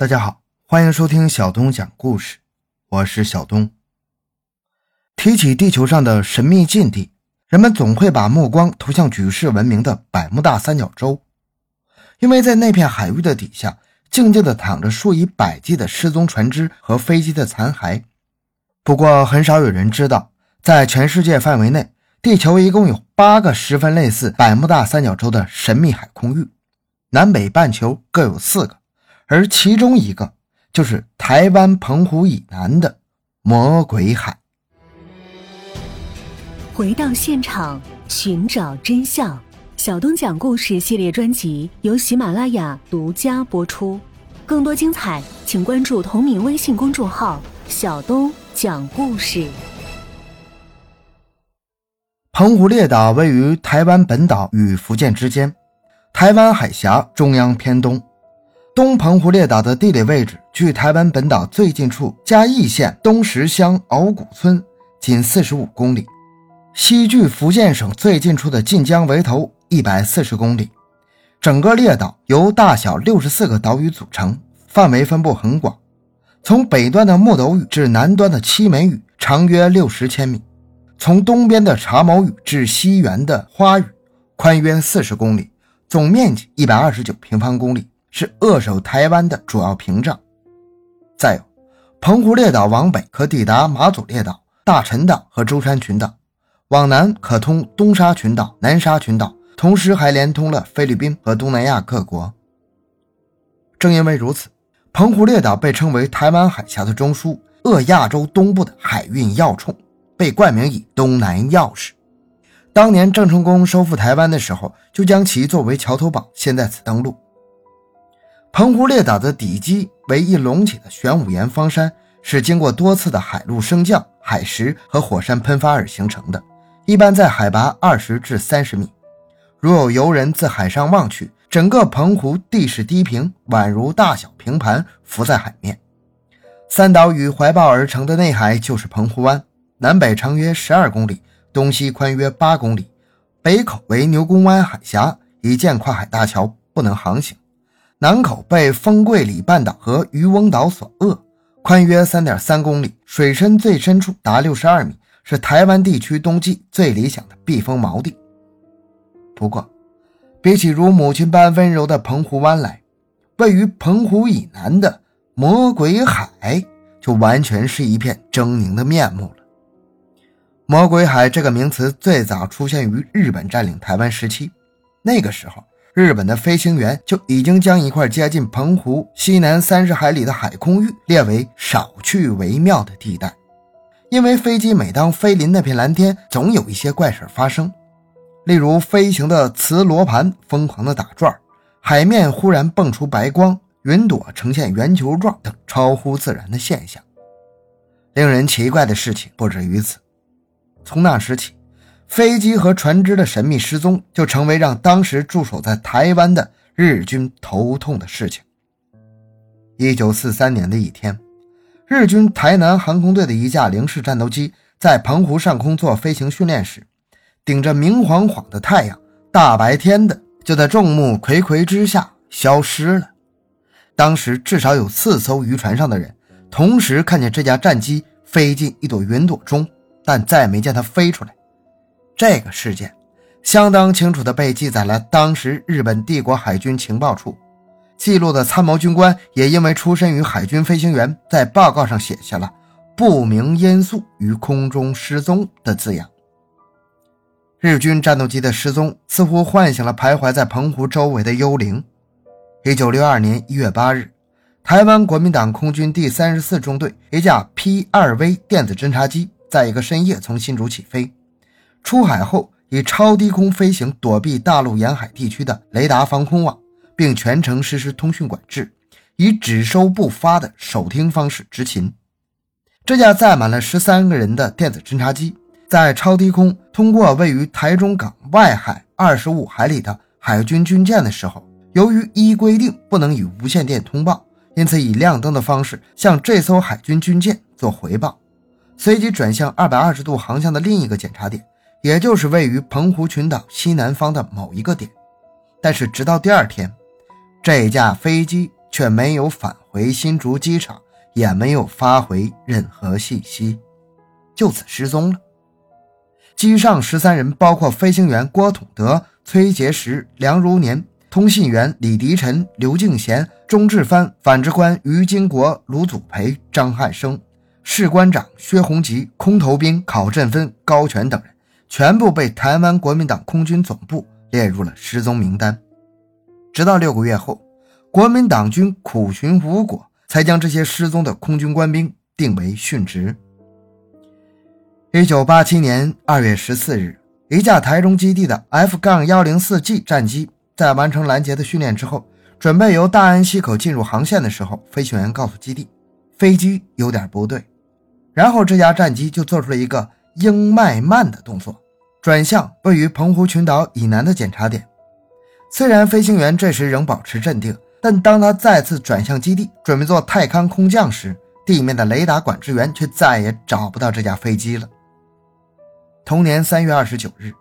大家好，欢迎收听小东讲故事，我是小东。提起地球上的神秘禁地，人们总会把目光投向举世闻名的百慕大三角洲，因为在那片海域的底下，静静地躺着数以百计的失踪船只和飞机的残骸。不过，很少有人知道，在全世界范围内，地球一共有八个十分类似百慕大三角洲的神秘海空域，南北半球各有四个。而其中一个就是台湾澎湖以南的魔鬼海。回到现场，寻找真相。小东讲故事系列专辑由喜马拉雅独家播出。更多精彩，请关注同名微信公众号“小东讲故事”。澎湖列岛位于台湾本岛与福建之间，台湾海峡中央偏东。东澎湖列岛的地理位置距台湾本岛最近处嘉义县东石乡鳌谷村仅四十五公里，西距福建省最近处的晋江围头一百四十公里。整个列岛由大小六十四个岛屿组成，范围分布很广。从北端的木斗屿至南端的七美屿，长约六十千米；从东边的茶毛屿至西缘的花屿，宽约四十公里，总面积一百二十九平方公里。是扼守台湾的主要屏障。再有，澎湖列岛往北可抵达马祖列岛、大陈岛和舟山群岛，往南可通东沙群岛、南沙群岛，同时还连通了菲律宾和东南亚各国。正因为如此，澎湖列岛被称为台湾海峡的中枢，扼亚洲东部的海运要冲，被冠名以“东南钥匙”。当年郑成功收复台湾的时候，就将其作为桥头堡，先在此登陆。澎湖列岛的底基为一隆起的玄武岩方山，是经过多次的海陆升降、海蚀和火山喷发而形成的，一般在海拔二十至三十米。如有游人自海上望去，整个澎湖地势低平，宛如大小平盘浮在海面。三岛屿怀抱而成的内海就是澎湖湾，南北长约十二公里，东西宽约八公里，北口为牛公湾海峡，一建跨海大桥，不能航行。南口被丰贵里半岛和渔翁岛所扼，宽约三点三公里，水深最深处达六十二米，是台湾地区冬季最理想的避风锚地。不过，比起如母亲般温柔的澎湖湾来，位于澎湖以南的魔鬼海就完全是一片狰狞的面目了。魔鬼海这个名词最早出现于日本占领台湾时期，那个时候。日本的飞行员就已经将一块接近澎湖西南三十海里的海空域列为少去为妙的地带，因为飞机每当飞临那片蓝天，总有一些怪事发生，例如飞行的磁罗盘疯狂的打转，海面忽然蹦出白光，云朵呈现圆球状等超乎自然的现象。令人奇怪的事情不止于此，从那时起。飞机和船只的神秘失踪，就成为让当时驻守在台湾的日军头痛的事情。一九四三年的一天，日军台南航空队的一架零式战斗机在澎湖上空做飞行训练时，顶着明晃晃的太阳，大白天的就在众目睽睽之下消失了。当时至少有四艘渔船上的人同时看见这架战机飞进一朵云朵中，但再没见它飞出来。这个事件相当清楚地被记载了。当时日本帝国海军情报处记录的参谋军官也因为出身于海军飞行员，在报告上写下了“不明因素于空中失踪”的字样。日军战斗机的失踪似乎唤醒了徘徊在澎湖周围的幽灵。一九六二年一月八日，台湾国民党空军第三十四中队一架 P-2V 电子侦察机在一个深夜从新竹起飞。出海后，以超低空飞行躲避大陆沿海地区的雷达防空网，并全程实施通讯管制，以只收不发的手听方式执勤。这架载满了十三个人的电子侦察机，在超低空通过位于台中港外海二十五海里的海军军舰的时候，由于依规定不能以无线电通报，因此以亮灯的方式向这艘海军军舰做回报，随即转向二百二十度航向的另一个检查点。也就是位于澎湖群岛西南方的某一个点，但是直到第二天，这架飞机却没有返回新竹机场，也没有发回任何信息，就此失踪了。机上十三人，包括飞行员郭统德、崔杰石、梁如年，通信员李迪臣、刘敬贤、钟志帆，反制官于金国、卢祖培、张汉生，士官长薛洪吉，空投兵考振芬、高全等人，全部被台湾国民党空军总部列入了失踪名单。直到六个月后，国民党军苦寻无果，才将这些失踪的空军官兵定为殉职。一九八七年二月十四日，一架台中基地的 F- 杠幺零四 G 战机在完成拦截的训练之后，准备由大安溪口进入航线的时候，飞行员告诉基地，飞机有点不对。然后这架战机就做出了一个鹰迈慢的动作，转向位于澎湖群岛以南的检查点。虽然飞行员这时仍保持镇定，但当他再次转向基地，准备做泰康空降时，地面的雷达管制员却再也找不到这架飞机了。同年三月二十九日，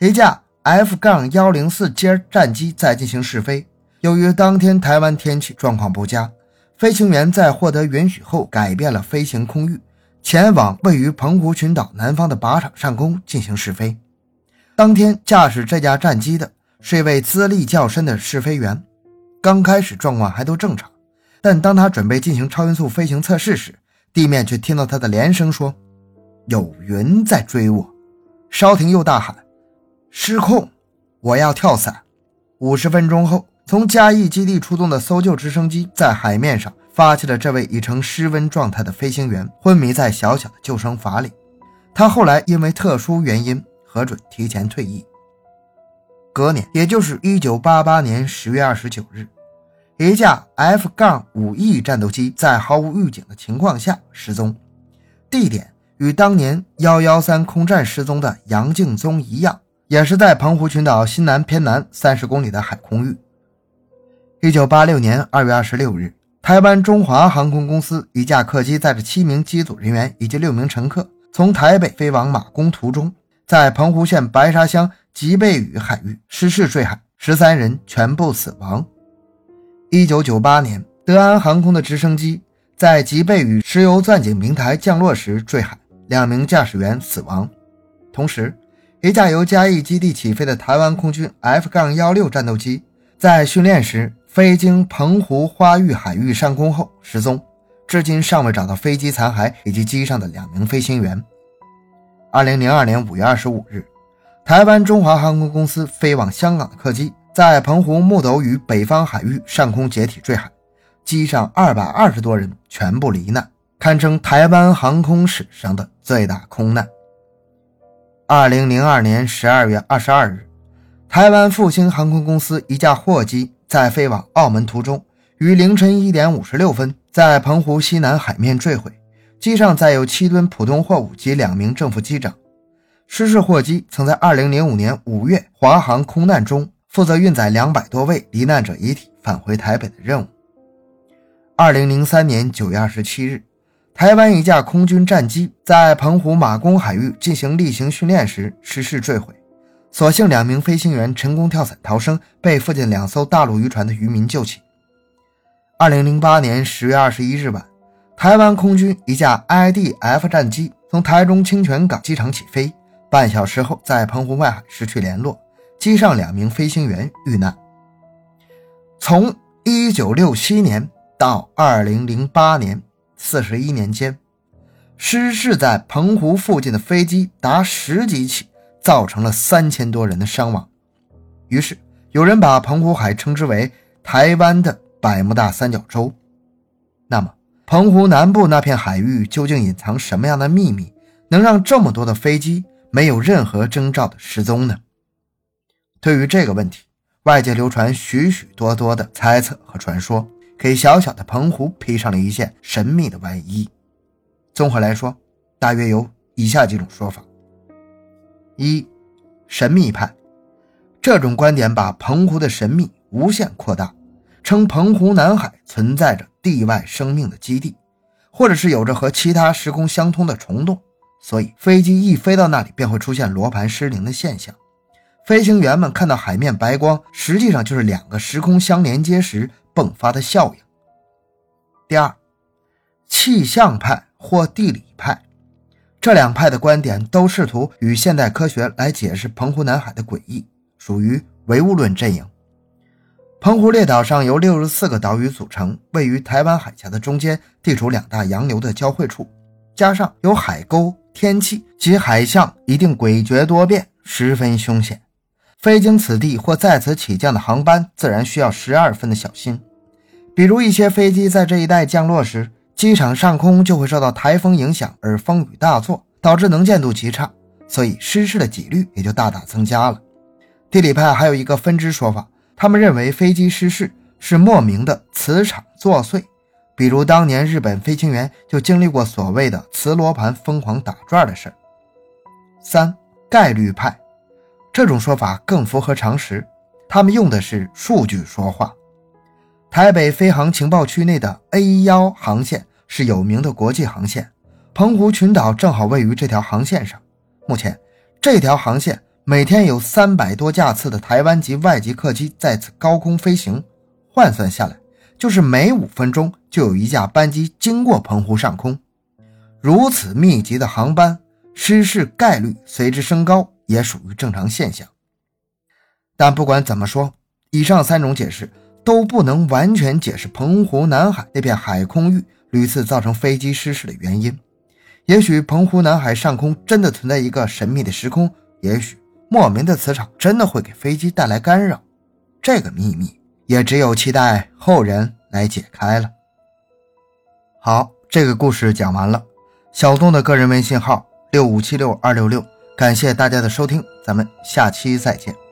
一架 F- 杠幺零四 J 战机在进行试飞。由于当天台湾天气状况不佳，飞行员在获得允许后改变了飞行空域，前往位于澎湖群岛南方的靶场上空进行试飞。当天驾驶这架战机的是一位资历较深的试飞员。刚开始状况还都正常，但当他准备进行超音速飞行测试时，地面却听到他的连声说：“有云在追我。”稍停，又大喊：“失控！我要跳伞！”五十分钟后，从嘉义基地出动的搜救直升机在海面上发现了这位已成失温状态的飞行员，昏迷在小小的救生筏里。他后来因为特殊原因核准提前退役。隔年，也就是一九八八年十月二十九日，一架 F- 杠五 E 战斗机在毫无预警的情况下失踪，地点。与当年幺幺三空战失踪的杨敬宗一样，也是在澎湖群岛西南偏南三十公里的海空域。一九八六年二月二十六日，台湾中华航空公司一架客机载着七名机组人员以及六名乘客，从台北飞往马公途中，在澎湖县白沙乡吉贝屿海域失事坠海，十三人全部死亡。一九九八年，德安航空的直升机在吉贝屿石油钻井平台降落时坠海。两名驾驶员死亡，同时，一架由嘉义基地起飞的台湾空军 F- 杠幺六战斗机在训练时飞经澎湖花域海域上空后失踪，至今尚未找到飞机残骸以及机上的两名飞行员。二零零二年五月二十五日，台湾中华航空公司飞往香港的客机在澎湖木斗屿北方海域上空解体坠海，机上二百二十多人全部罹难。堪称台湾航空史上的最大空难。二零零二年十二月二十二日，台湾复兴航空公司一架货机在飞往澳门途中，于凌晨一点五十六分在澎湖西南海面坠毁，机上载有七吨普通货物及两名正副机长。失事货机曾在二零零五年五月华航空难中负责运载两百多位罹难者遗体返回台北的任务。二零零三年九月二十七日。台湾一架空军战机在澎湖马公海域进行例行训练时失事坠毁，所幸两名飞行员成功跳伞逃生，被附近两艘大陆渔船的渔民救起。二零零八年十月二十一日晚，台湾空军一架 IDF 战机从台中清泉港机场起飞，半小时后在澎湖外海失去联络，机上两名飞行员遇难。从一九六七年到二零零八年。四十一年间，失事在澎湖附近的飞机达十几起，造成了三千多人的伤亡。于是，有人把澎湖海称之为台湾的百慕大三角洲。那么，澎湖南部那片海域究竟隐藏什么样的秘密，能让这么多的飞机没有任何征兆的失踪呢？对于这个问题，外界流传许许多多的猜测和传说。给小小的澎湖披上了一件神秘的外衣。综合来说，大约有以下几种说法：一、神秘派，这种观点把澎湖的神秘无限扩大，称澎湖南海存在着地外生命的基地，或者是有着和其他时空相通的虫洞，所以飞机一飞到那里便会出现罗盘失灵的现象。飞行员们看到海面白光，实际上就是两个时空相连接时。迸发的效应，第二，气象派或地理派，这两派的观点都试图与现代科学来解释澎湖南海的诡异，属于唯物论阵营。澎湖列岛上由六十四个岛屿组成，位于台湾海峡的中间，地处两大洋流的交汇处，加上有海沟，天气及海象一定诡谲多变，十分凶险。飞经此地或在此起降的航班，自然需要十二分的小心。比如一些飞机在这一带降落时，机场上空就会受到台风影响而风雨大作，导致能见度极差，所以失事的几率也就大大增加了。地理派还有一个分支说法。他们认为飞机失事是莫名的磁场作祟，比如当年日本飞行员就经历过所谓的磁罗盘疯狂打转的事三概率派这种说法更符合常识，他们用的是数据说话。台北飞航情报区内的 A 幺航线是有名的国际航线，澎湖群岛正好位于这条航线上。目前这条航线。每天有三百多架次的台湾籍外籍客机在此高空飞行，换算下来，就是每五分钟就有一架班机经过澎湖上空。如此密集的航班，失事概率随之升高，也属于正常现象。但不管怎么说，以上三种解释都不能完全解释澎湖南海那片海空域屡次造成飞机失事的原因。也许澎湖南海上空真的存在一个神秘的时空，也许。莫名的磁场真的会给飞机带来干扰，这个秘密也只有期待后人来解开了。好，这个故事讲完了。小东的个人微信号六五七六二六六，感谢大家的收听，咱们下期再见。